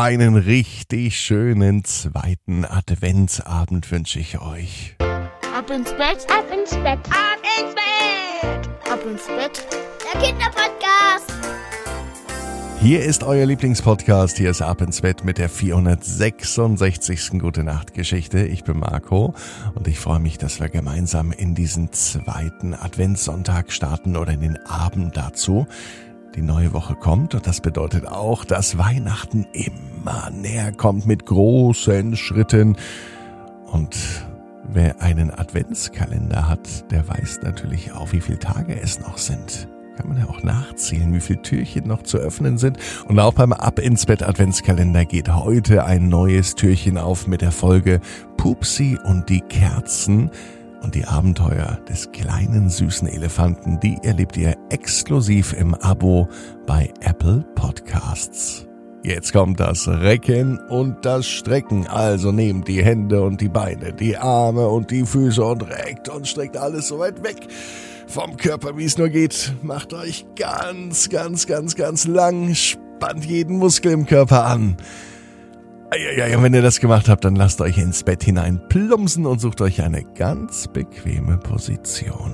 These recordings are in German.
einen richtig schönen zweiten Adventsabend wünsche ich euch. Ab ins Bett, ab ins Bett, ab ins Bett, ab ins Bett. Der Kinderpodcast. Hier ist euer Lieblingspodcast. Hier ist Ab ins Bett mit der 466. Gute Nacht Geschichte. Ich bin Marco und ich freue mich, dass wir gemeinsam in diesen zweiten Adventssonntag starten oder in den Abend dazu. Die neue Woche kommt und das bedeutet auch, dass Weihnachten immer näher kommt mit großen Schritten. Und wer einen Adventskalender hat, der weiß natürlich auch, wie viele Tage es noch sind. Kann man ja auch nachzählen, wie viele Türchen noch zu öffnen sind. Und auch beim Ab ins Bett Adventskalender geht heute ein neues Türchen auf mit der Folge Pupsi und die Kerzen. Und die Abenteuer des kleinen süßen Elefanten, die erlebt ihr exklusiv im Abo bei Apple Podcasts. Jetzt kommt das Recken und das Strecken. Also nehmt die Hände und die Beine, die Arme und die Füße und reckt und streckt alles so weit weg vom Körper, wie es nur geht. Macht euch ganz, ganz, ganz, ganz lang. Spannt jeden Muskel im Körper an. Ja, und wenn ihr das gemacht habt, dann lasst euch ins Bett hinein plumpsen und sucht euch eine ganz bequeme Position.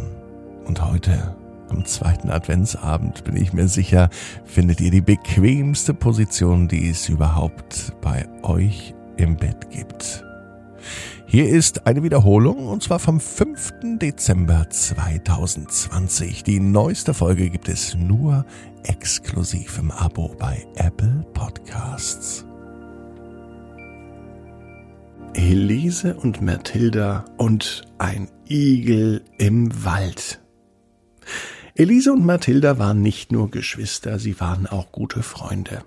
Und heute, am zweiten Adventsabend, bin ich mir sicher, findet ihr die bequemste Position, die es überhaupt bei euch im Bett gibt. Hier ist eine Wiederholung und zwar vom 5. Dezember 2020. Die neueste Folge gibt es nur exklusiv im Abo bei Apple Podcasts. Elise und Mathilda und ein Igel im Wald. Elise und Mathilda waren nicht nur Geschwister, sie waren auch gute Freunde.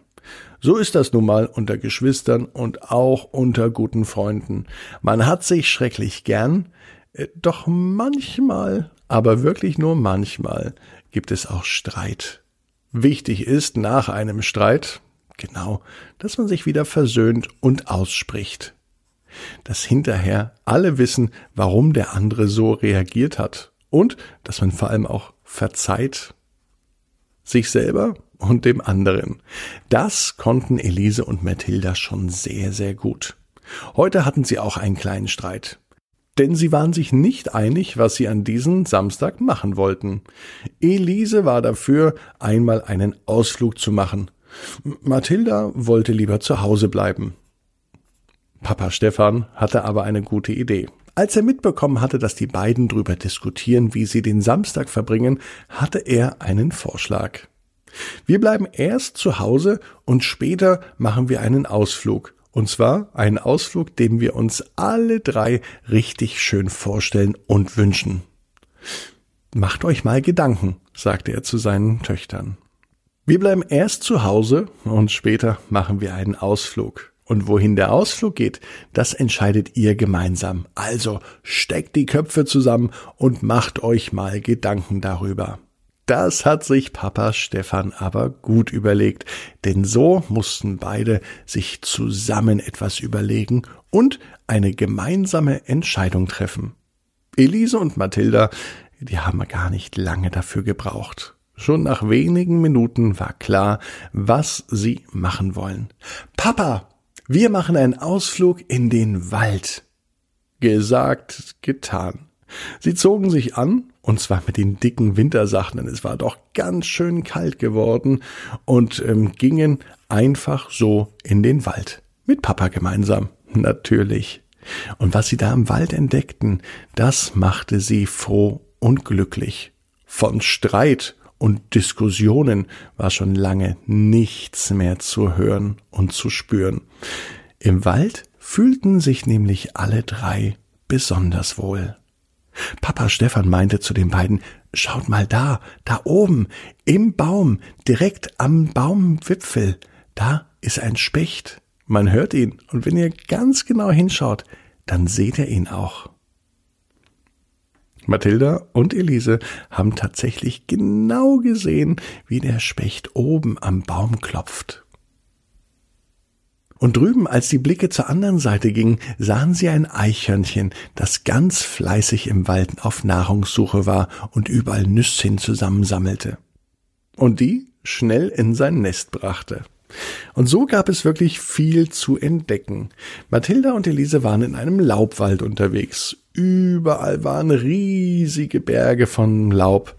So ist das nun mal unter Geschwistern und auch unter guten Freunden. Man hat sich schrecklich gern, äh, doch manchmal, aber wirklich nur manchmal, gibt es auch Streit. Wichtig ist nach einem Streit, genau, dass man sich wieder versöhnt und ausspricht dass hinterher alle wissen, warum der andere so reagiert hat und dass man vor allem auch verzeiht sich selber und dem anderen. Das konnten Elise und Mathilda schon sehr, sehr gut. Heute hatten sie auch einen kleinen Streit. Denn sie waren sich nicht einig, was sie an diesem Samstag machen wollten. Elise war dafür, einmal einen Ausflug zu machen. Mathilda wollte lieber zu Hause bleiben. Papa Stefan hatte aber eine gute Idee. Als er mitbekommen hatte, dass die beiden drüber diskutieren, wie sie den Samstag verbringen, hatte er einen Vorschlag. Wir bleiben erst zu Hause und später machen wir einen Ausflug. Und zwar einen Ausflug, den wir uns alle drei richtig schön vorstellen und wünschen. Macht euch mal Gedanken, sagte er zu seinen Töchtern. Wir bleiben erst zu Hause und später machen wir einen Ausflug. Und wohin der Ausflug geht, das entscheidet ihr gemeinsam. Also steckt die Köpfe zusammen und macht euch mal Gedanken darüber. Das hat sich Papa Stefan aber gut überlegt, denn so mussten beide sich zusammen etwas überlegen und eine gemeinsame Entscheidung treffen. Elise und Mathilda, die haben gar nicht lange dafür gebraucht. Schon nach wenigen Minuten war klar, was sie machen wollen. Papa, wir machen einen Ausflug in den Wald. Gesagt, getan. Sie zogen sich an, und zwar mit den dicken Wintersachen, denn es war doch ganz schön kalt geworden, und ähm, gingen einfach so in den Wald. Mit Papa gemeinsam, natürlich. Und was sie da im Wald entdeckten, das machte sie froh und glücklich. Von Streit und Diskussionen war schon lange nichts mehr zu hören und zu spüren. Im Wald fühlten sich nämlich alle drei besonders wohl. Papa Stefan meinte zu den beiden, schaut mal da, da oben, im Baum, direkt am Baumwipfel, da ist ein Specht. Man hört ihn, und wenn ihr ganz genau hinschaut, dann seht ihr ihn auch. Mathilda und Elise haben tatsächlich genau gesehen, wie der Specht oben am Baum klopft. Und drüben, als die Blicke zur anderen Seite gingen, sahen sie ein Eichhörnchen, das ganz fleißig im Wald auf Nahrungssuche war und überall Nüsschen zusammensammelte. Und die schnell in sein Nest brachte. Und so gab es wirklich viel zu entdecken. Mathilda und Elise waren in einem Laubwald unterwegs. Überall waren riesige Berge von Laub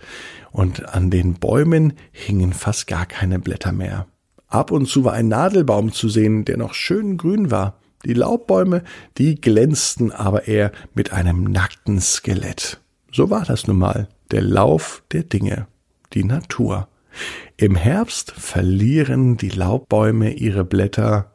und an den Bäumen hingen fast gar keine Blätter mehr. Ab und zu war ein Nadelbaum zu sehen, der noch schön grün war. Die Laubbäume, die glänzten aber eher mit einem nackten Skelett. So war das nun mal, der Lauf der Dinge, die Natur. Im Herbst verlieren die Laubbäume ihre Blätter,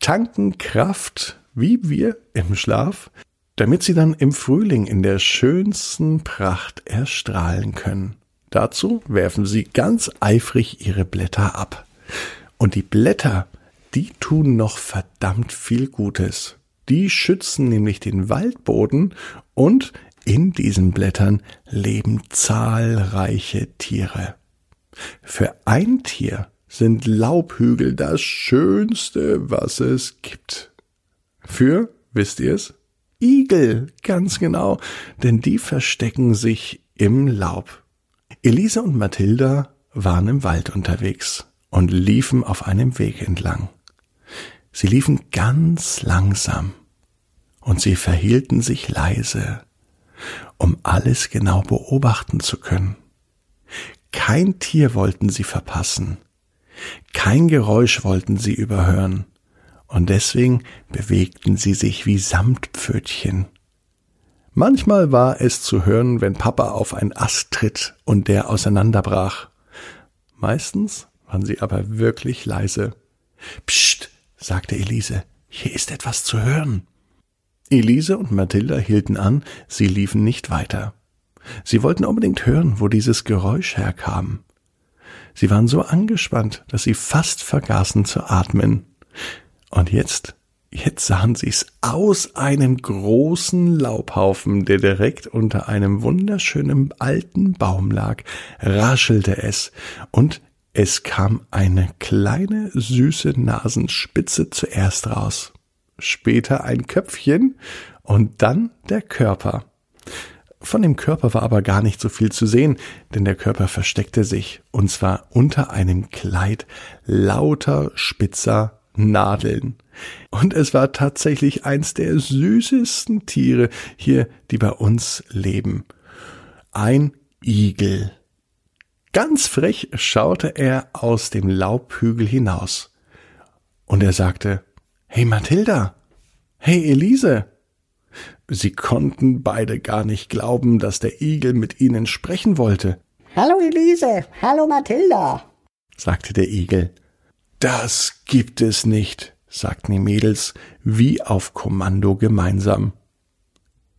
tanken Kraft, wie wir im Schlaf, damit sie dann im Frühling in der schönsten Pracht erstrahlen können. Dazu werfen sie ganz eifrig ihre Blätter ab. Und die Blätter, die tun noch verdammt viel Gutes. Die schützen nämlich den Waldboden und in diesen Blättern leben zahlreiche Tiere. Für ein Tier sind Laubhügel das Schönste, was es gibt. Für, wisst ihr es? Igel, ganz genau, denn die verstecken sich im Laub. Elise und Mathilda waren im Wald unterwegs und liefen auf einem Weg entlang. Sie liefen ganz langsam und sie verhielten sich leise, um alles genau beobachten zu können. Kein Tier wollten sie verpassen, kein Geräusch wollten sie überhören, und deswegen bewegten sie sich wie Samtpfötchen. Manchmal war es zu hören, wenn Papa auf ein Ast tritt und der auseinanderbrach. Meistens waren sie aber wirklich leise. Psst, sagte Elise, hier ist etwas zu hören. Elise und Mathilda hielten an, sie liefen nicht weiter. Sie wollten unbedingt hören, wo dieses Geräusch herkam. Sie waren so angespannt, dass sie fast vergaßen zu atmen. Und jetzt, jetzt sahen sie's aus einem großen Laubhaufen, der direkt unter einem wunderschönen alten Baum lag, raschelte es, und es kam eine kleine süße Nasenspitze zuerst raus, später ein Köpfchen und dann der Körper. Von dem Körper war aber gar nicht so viel zu sehen, denn der Körper versteckte sich, und zwar unter einem Kleid lauter spitzer Nadeln. Und es war tatsächlich eins der süßesten Tiere hier, die bei uns leben. Ein Igel. Ganz frech schaute er aus dem Laubhügel hinaus. Und er sagte, Hey Mathilda, hey Elise. Sie konnten beide gar nicht glauben, dass der Igel mit ihnen sprechen wollte. Hallo Elise, hallo Mathilda, sagte der Igel. Das gibt es nicht, sagten die Mädels wie auf Kommando gemeinsam.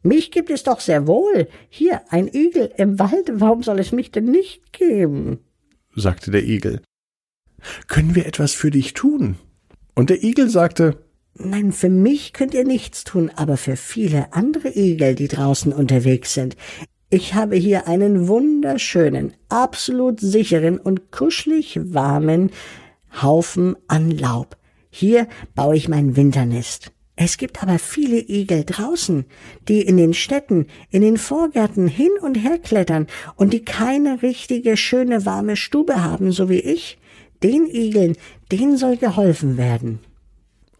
Mich gibt es doch sehr wohl. Hier ein Igel im Wald, warum soll es mich denn nicht geben? sagte der Igel. Können wir etwas für dich tun? Und der Igel sagte Nein, für mich könnt ihr nichts tun, aber für viele andere Igel, die draußen unterwegs sind. Ich habe hier einen wunderschönen, absolut sicheren und kuschelig warmen Haufen an Laub. Hier baue ich mein Winternest. Es gibt aber viele Igel draußen, die in den Städten, in den Vorgärten hin und her klettern und die keine richtige, schöne, warme Stube haben, so wie ich. Den Igeln, denen soll geholfen werden.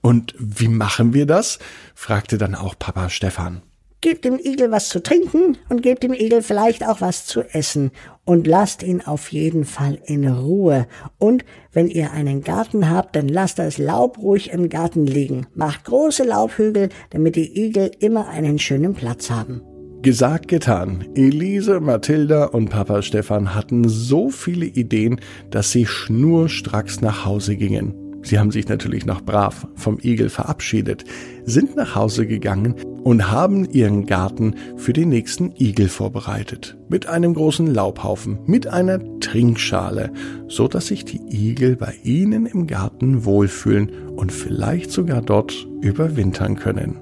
Und wie machen wir das? fragte dann auch Papa Stefan. Gebt dem Igel was zu trinken und gebt dem Igel vielleicht auch was zu essen und lasst ihn auf jeden Fall in Ruhe. Und wenn ihr einen Garten habt, dann lasst das Laub ruhig im Garten liegen. Macht große Laubhügel, damit die Igel immer einen schönen Platz haben. Gesagt, getan. Elise, Mathilda und Papa Stefan hatten so viele Ideen, dass sie schnurstracks nach Hause gingen. Sie haben sich natürlich noch brav vom Igel verabschiedet, sind nach Hause gegangen und haben ihren Garten für den nächsten Igel vorbereitet. Mit einem großen Laubhaufen, mit einer Trinkschale, so dass sich die Igel bei ihnen im Garten wohlfühlen und vielleicht sogar dort überwintern können.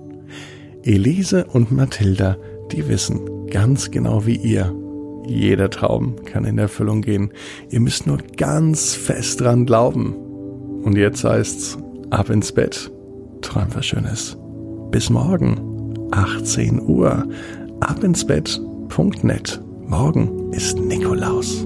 Elise und Mathilda, die wissen ganz genau wie ihr, jeder Traum kann in Erfüllung gehen. Ihr müsst nur ganz fest dran glauben. Und jetzt heißt's ab ins Bett. Träum was Schönes. Bis morgen, 18 Uhr. Ab ins Bett.net. Morgen ist Nikolaus.